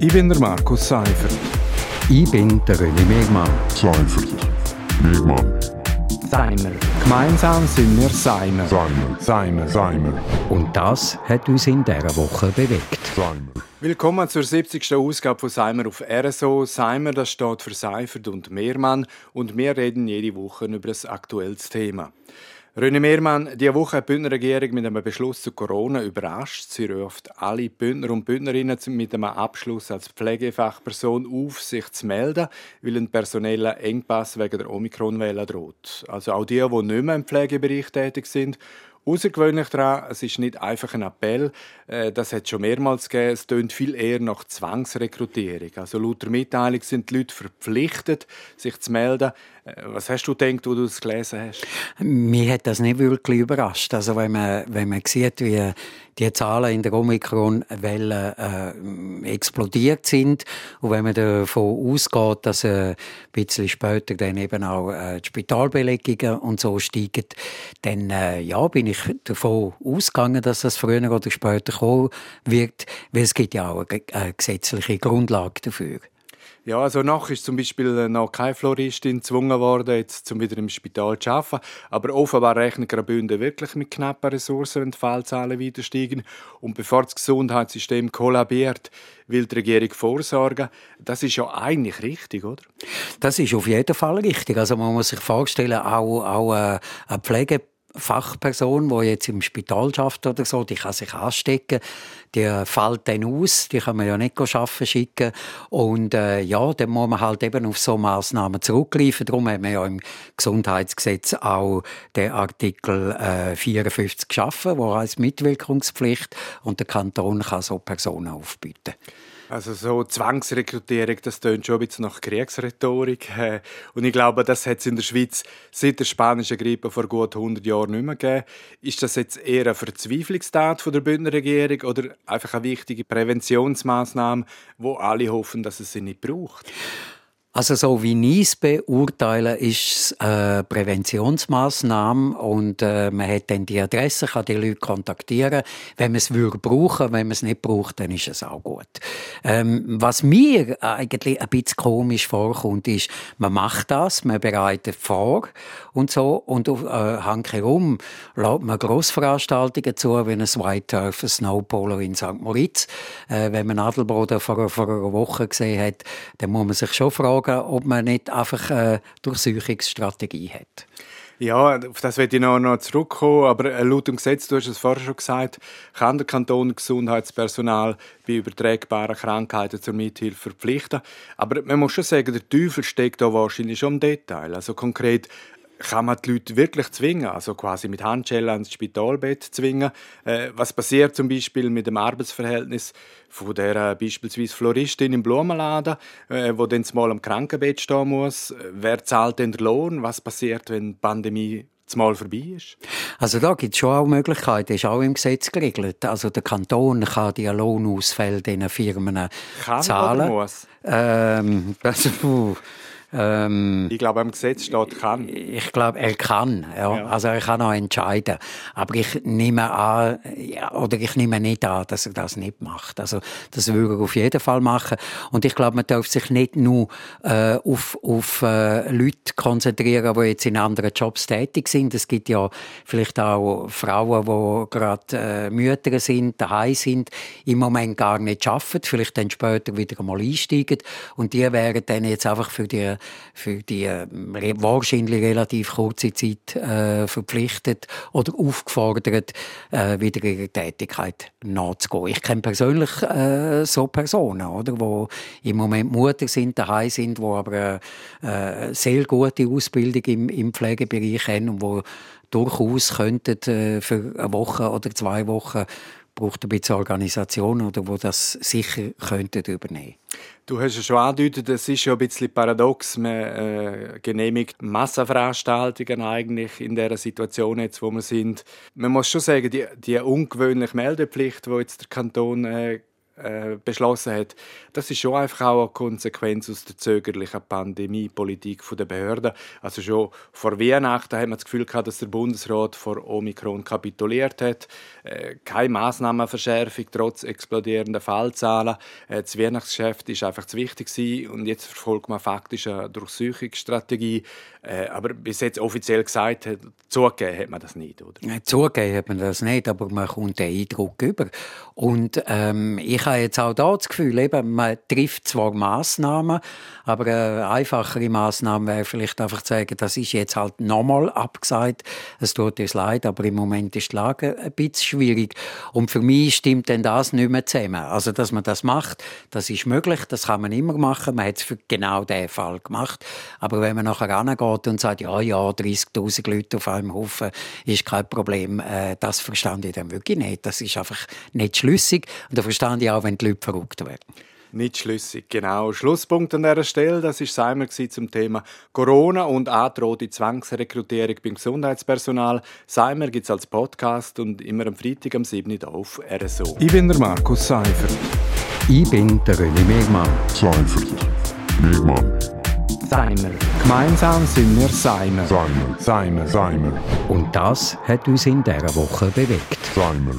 Ich bin der Markus Seifert. Ich bin der René Megmann. Seifert. Megmann. Seimer. Gemeinsam sind wir Seimer. Seimer. Seimer. Seimer. Und das hat uns in dieser Woche bewegt. Seimer. Willkommen zur 70. Ausgabe von Seimer auf RSO. Seimer, das steht für Seifert und Mehrmann und wir reden jede Woche über ein aktuelles Thema. René Mehrmann, diese Woche hat die Bündner Regierung mit einem Beschluss zu Corona überrascht. Sie ruft alle Bündner und Bündnerinnen mit einem Abschluss als Pflegefachperson auf, sich zu melden, weil ein personeller Engpass wegen der Omikron-Welle droht. Also auch die, die nicht mehr im Pflegebereich tätig sind Außergewöhnlich daran, es ist nicht einfach ein Appell, äh, das hat es schon mehrmals gegeben, es tönt viel eher nach Zwangsrekrutierung. Also laut der Mitteilung sind die Leute verpflichtet, sich zu melden. Äh, was hast du gedacht, wo du es gelesen hast? Mich hat das nicht wirklich überrascht. Also wenn man, wenn man sieht, wie die Zahlen in der Omikron-Welle äh, explodiert sind und wenn man davon ausgeht, dass äh, ein bisschen später dann eben auch äh, die Spitalbelegungen und so steigen, dann äh, ja, bin ich davon ausgegangen, dass das früher oder später kommen wird, weil es gibt ja auch eine, eine gesetzliche Grundlage dafür. Ja, also noch ist zum Beispiel noch keine Floristin gezwungen worden, jetzt zum wieder im Spital zu arbeiten. Aber offenbar rechnen Graubünden wirklich mit knappen Ressourcen, wenn die Fallzahlen wieder steigen. Und bevor das Gesundheitssystem kollabiert, will die Regierung vorsorgen. Das ist ja eigentlich richtig, oder? Das ist auf jeden Fall richtig. Also man muss sich vorstellen, auch, auch äh, eine Pflege Fachperson, die jetzt im Spital schafft oder so, die kann sich anstecken, die fällt dann aus, die kann man ja nicht arbeiten schicken und äh, ja, dann muss man halt eben auf so Massnahmen zurückgreifen. Darum haben wir ja im Gesundheitsgesetz auch den Artikel äh, 54 geschaffen, wo heißt Mitwirkungspflicht und der Kanton kann so Personen aufbieten. Also so Zwangsrekrutierung, das tönt schon ein bisschen nach Kriegsrhetorik. Äh, und ich glaube, das hat es in der Schweiz seit der spanischen Grippe vor gut 100 Jahren nicht mehr gegeben. Ist das jetzt eher eine Verzweiflungstat von der Bündner Regierung oder einfach eine wichtige Präventionsmaßnahme, wo alle hoffen, dass es sie nicht braucht? Also so wie ich es beurteile, ist es eine Präventionsmaßnahme und äh, man hat dann die Adresse, kann die Leute kontaktieren. Wenn man es würde brauchen, wenn man es nicht braucht, dann ist es auch gut. Ähm, was mir eigentlich ein bisschen komisch vorkommt, ist, man macht das, man bereitet vor und so und auf äh, Hang herum lädt man Grossveranstaltungen zu, wie ein White Turf, ein Snowpolo in St. Moritz. Äh, wenn man Adelboden vor, vor einer Woche gesehen hat, dann muss man sich schon fragen, fragen, ob man nicht einfach eine Durchsuchungsstrategie hat. Ja, auf das werde ich noch, noch zurückkommen. Aber äh, laut dem Gesetz, du hast es vorher schon gesagt, kann der Kanton Gesundheitspersonal bei übertragbaren Krankheiten zur Mithilfe verpflichten. Aber man muss schon sagen, der Teufel steckt da wahrscheinlich schon im Detail. Also konkret, kann man die Leute wirklich zwingen, also quasi mit Handschellen ans Spitalbett zwingen. Äh, was passiert zum Beispiel mit dem Arbeitsverhältnis von der äh, beispielsweise Floristin im Blumenladen, äh, wo dann mal am Krankenbett stehen muss? Wer zahlt denn den Lohn? Was passiert, wenn die Pandemie mal vorbei ist? Also da gibt es schon auch Möglichkeiten, das ist auch im Gesetz geregelt. Also der Kanton kann die Lohnausfälle diesen Firmen kann zahlen. Oder muss? Ähm, das, ähm, ich glaube, im Gesetz steht kann. Ich glaube, er kann. Ja. ja. Also er kann auch entscheiden. Aber ich nehme an, ja, oder ich nehme nicht an, dass er das nicht macht. Also das würde er auf jeden Fall machen. Und ich glaube, man darf sich nicht nur äh, auf, auf äh, Leute konzentrieren, die jetzt in anderen Jobs tätig sind. Es gibt ja vielleicht auch Frauen, die gerade äh, Mütter sind, daheim sind, im Moment gar nicht arbeiten, vielleicht dann später wieder mal einsteigen. Und die wären dann jetzt einfach für die für die äh, wahrscheinlich relativ kurze Zeit äh, verpflichtet oder aufgefordert, äh, wieder ihrer Tätigkeit nachzugehen. Ich kenne persönlich äh, so Personen, oder, wo im Moment Mutter sind, daheim sind, wo aber äh, äh, sehr gute Ausbildung im, im Pflegebereich haben und wo durchaus könnten äh, für eine Woche oder zwei Wochen braucht ein bisschen Organisation oder wo das sicher könnten übernehmen. Du hast es schon angedeutet, es ist ja ein bisschen paradox. Man äh, genehmigt Massenveranstaltungen eigentlich in der Situation jetzt, wo wir sind. Man muss schon sagen, die, die ungewöhnliche Meldepflicht, die jetzt der Kanton äh, äh, beschlossen hat, das ist schon einfach auch eine Konsequenz aus der zögerlichen Pandemiepolitik der Behörden. Also schon vor Weihnachten hat man das Gefühl gehabt, dass der Bundesrat vor Omikron kapituliert hat. Äh, keine Massnahmenverschärfung trotz explodierender Fallzahlen. Äh, das Weihnachtsgeschäft ist einfach zu wichtig gewesen und jetzt verfolgt man faktisch eine Durchsuchungsstrategie. Äh, aber bis jetzt offiziell gesagt hat, zugegeben hat man das nicht, oder? Zugegeben hat man das nicht, aber man kommt den Eindruck über. Und ähm, ich habe jetzt auch da das Gefühl, eben, man trifft zwar Massnahmen, aber eine einfachere Massnahme wäre vielleicht einfach zu sagen, das ist jetzt halt nochmal abgesagt. Es tut uns leid, aber im Moment ist die Lage ein bisschen schwierig. Und für mich stimmt denn das nicht mehr zusammen. Also, dass man das macht, das ist möglich, das kann man immer machen. Man hat es für genau diesen Fall gemacht. Aber wenn man nachher rangeht und sagt, ja, ja, 30.000 Leute auf einem Haufen ist kein Problem, äh, das verstand ich dann wirklich nicht. Das ist einfach nicht schlüssig. Und da verstand ich auch, wenn die Leute verrückt werden. Nicht schlüssig, genau. Schlusspunkt an dieser Stelle, das war Seimer zum Thema Corona und angedrohte Zwangsrekrutierung beim Gesundheitspersonal. Seimer gibt es als Podcast und immer am Freitag am 7. Uhr auf RSO. Ich bin der Markus Seifert. Ich bin der René Megmann. Seifert. Megmann. Seimer. Gemeinsam sind wir Seimer. Seimer. Seimer. Seimer. Und das hat uns in dieser Woche bewegt. Seimer.